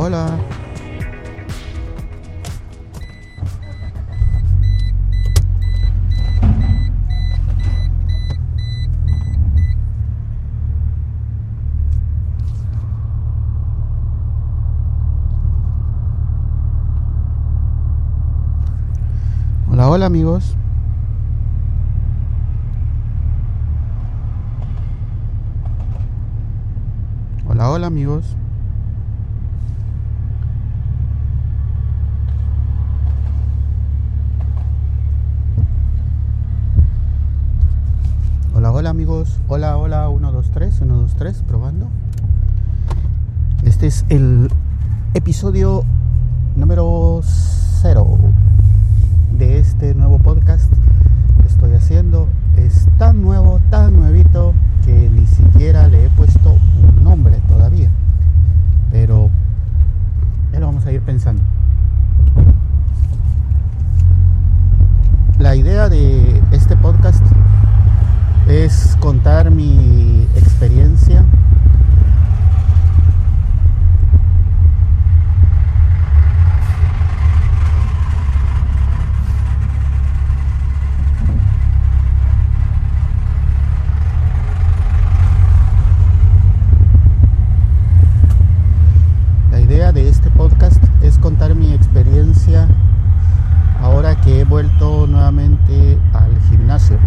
hola. Hola, hola amigos. Hola, hola amigos. Amigos. Hola, hola, 1, 2, 3, 1, 2, 3, probando. Este es el episodio número 0 de este nuevo podcast que estoy haciendo. Es tan nuevo, tan nuevito, que ni siquiera le he puesto un nombre todavía. Pero ya lo vamos a ir pensando. La idea de este podcast es contar mi experiencia La idea de este podcast es contar mi experiencia ahora que he vuelto nuevamente al gimnasio.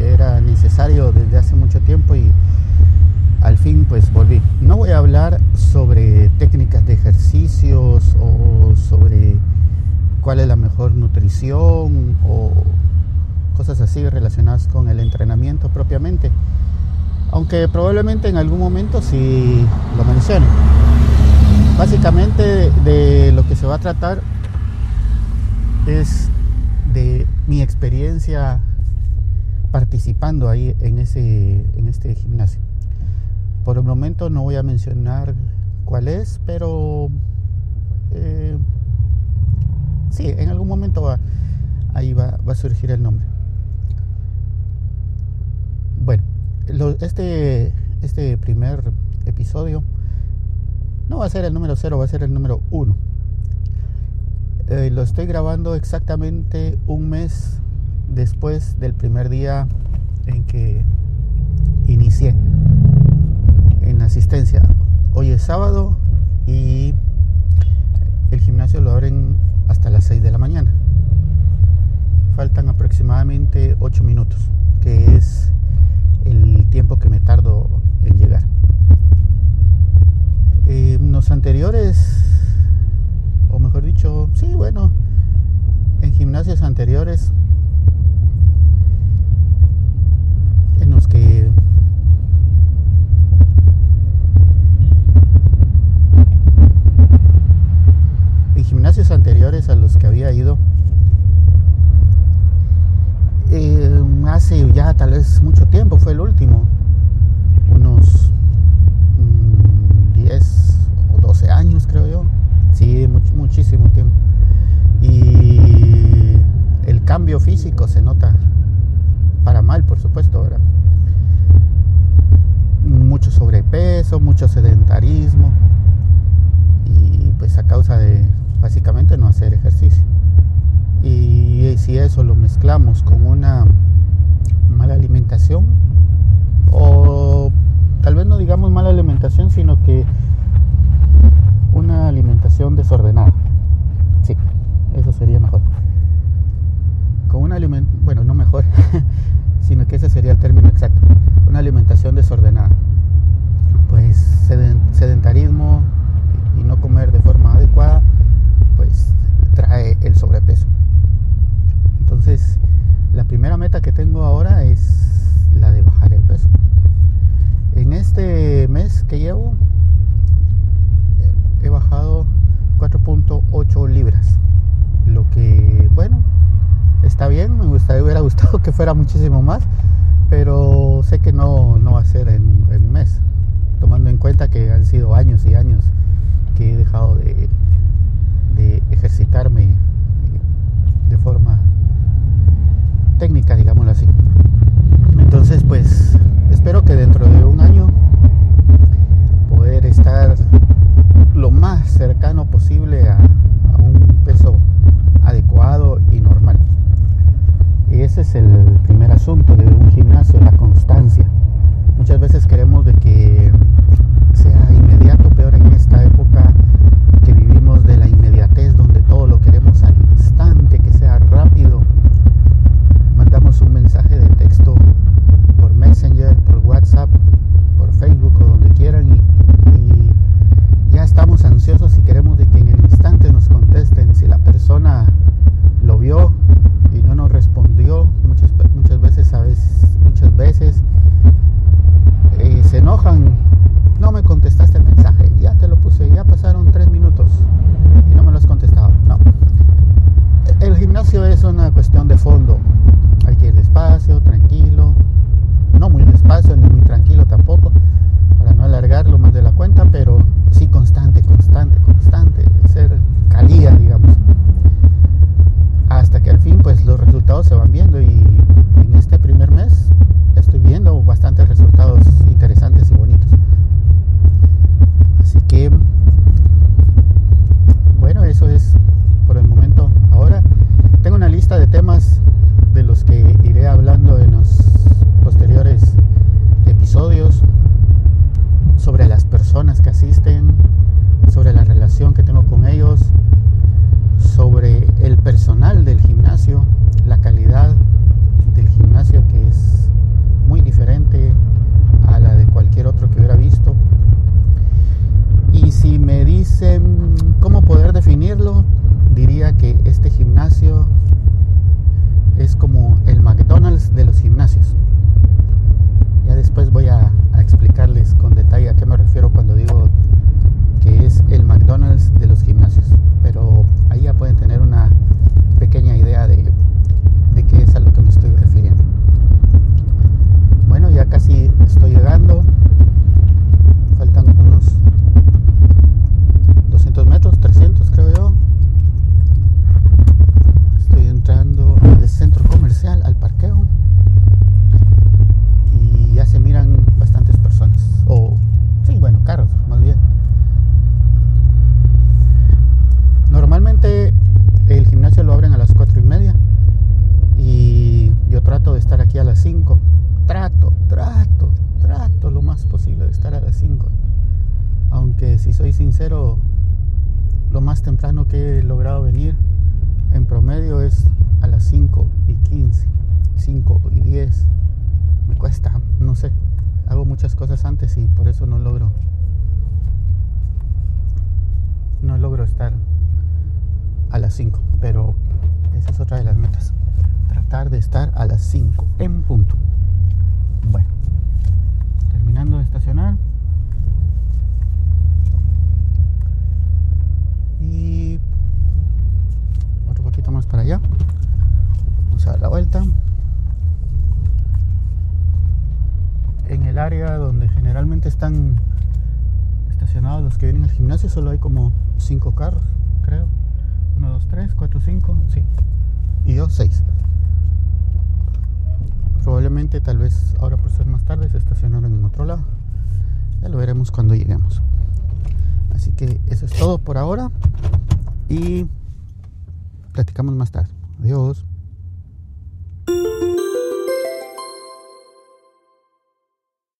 Era necesario desde hace mucho tiempo y al fin pues volví. No voy a hablar sobre técnicas de ejercicios o sobre cuál es la mejor nutrición o cosas así relacionadas con el entrenamiento propiamente. Aunque probablemente en algún momento sí lo mencione. Básicamente de lo que se va a tratar es de mi experiencia participando ahí en, ese, en este gimnasio. Por el momento no voy a mencionar cuál es, pero eh, sí, en algún momento va, ahí va, va, a surgir el nombre. Bueno, lo, este, este primer episodio no va a ser el número 0, va a ser el número 1. Eh, lo estoy grabando exactamente un mes después del primer día en que inicié en asistencia. Hoy es sábado y el gimnasio lo abren hasta las 6 de la mañana. Faltan aproximadamente 8 minutos, que es el tiempo que me tardo en llegar. Eh, los anteriores, o mejor dicho, sí, bueno, en gimnasios anteriores, en los que anteriores a los que había ido, eh, hace ya tal vez mucho tiempo, fue el último, unos 10 o 12 años creo yo. Sí, much, muchísimo tiempo. Y el cambio físico se nota para mal, por supuesto, ¿verdad? Mucho sobrepeso, mucho sedentarismo. Y pues a causa de básicamente no hacer ejercicio. Y si eso lo mezclamos con una mala alimentación o tal vez no digamos mala alimentación, sino que una alimentación desordenada. Sí, eso sería mejor. Con una alimentación, bueno, no mejor, sino que ese sería el término exacto. Una alimentación desordenada. Pues sedentarismo y no comer de forma adecuada, pues trae el sobrepeso. La primera meta que tengo ahora es la de bajar el peso. En este mes que llevo he bajado 4.8 libras. Lo que, bueno, está bien. Me gustaría, hubiera gustado que fuera muchísimo más. Pero sé que no, no va a ser en, un mes. Tomando en cuenta que han sido años y años que he dejado de, de ejercitarme de forma técnica, digámoslo así. Entonces, pues espero que dentro de un año poder estar lo más cercano posible a, a un peso adecuado y normal. Y ese es el primer asunto de un gimnasio, la constancia. Muchas veces queremos de que estamos ansiosos y queremos de que en el instante nos contesten si la persona lo vio y no nos respondió muchas, muchas veces, ¿sabes? Muchas veces eh, se enojan, no me contestaste el mensaje, ya te lo puse, ya pasaron tres minutos y no me lo has contestado. No. El gimnasio es una cuestión de fondo. Hay que ir despacio, tranquilo, no muy despacio ni muy tranquilo tampoco, para no alargarlo más de la cuenta, pero sí constante, constante, constante, ser calía, digamos hasta que al fin pues los resultados se van viendo y en este primer mes estoy viendo bastantes resultados interesantes y bonitos. Así que bueno, eso es por el momento. Ahora tengo una lista de temas de los que iré hablando en los posteriores episodios sobre las personas que asisten, sobre la relación que tengo con ellos, sobre el personal del gimnasio, la calidad del gimnasio que es muy diferente a la de cualquier otro que hubiera visto. Y si me dicen cómo poder definirlo, diría que este gimnasio es como el McDonald's de los gimnasios. Ya después voy a, a explicarles con detalle a qué me refiero cuando digo que es el McDonald's de los gimnasios. Pero ahí ya pueden tener una pequeña idea de, de qué es a lo que me estoy refiriendo. Bueno, ya casi estoy llegando. Faltan unos 200 metros, 300 creo yo. Estoy entrando al centro comercial, al parqueo. Y ya se miran bastantes personas. O, sí, bueno, carros, más bien. Normalmente el gimnasio lo abren a las 4 y media. Y yo trato de estar aquí a las 5. Trato, trato, trato lo más posible de estar a las 5. Aunque si soy sincero, lo más temprano que he logrado venir en promedio es a las 5 y 15, 5 y 10. Me cuesta, no sé. Hago muchas cosas antes y por eso no logro. No logro estar a las 5, pero esa es otra de las metas. Tratar de estar a las 5 en punto. De estacionar. Y otro poquito más para allá. Vamos a dar la vuelta. En el área donde generalmente están estacionados los que vienen al gimnasio, solo hay como 5 carros, creo. 1, 2, 3, 4, 5, sí. Y yo 6. Probablemente, tal vez ahora por ser más tarde, se estacionaron en otro lado. Ya lo veremos cuando lleguemos. Así que eso es todo por ahora. Y platicamos más tarde. Adiós.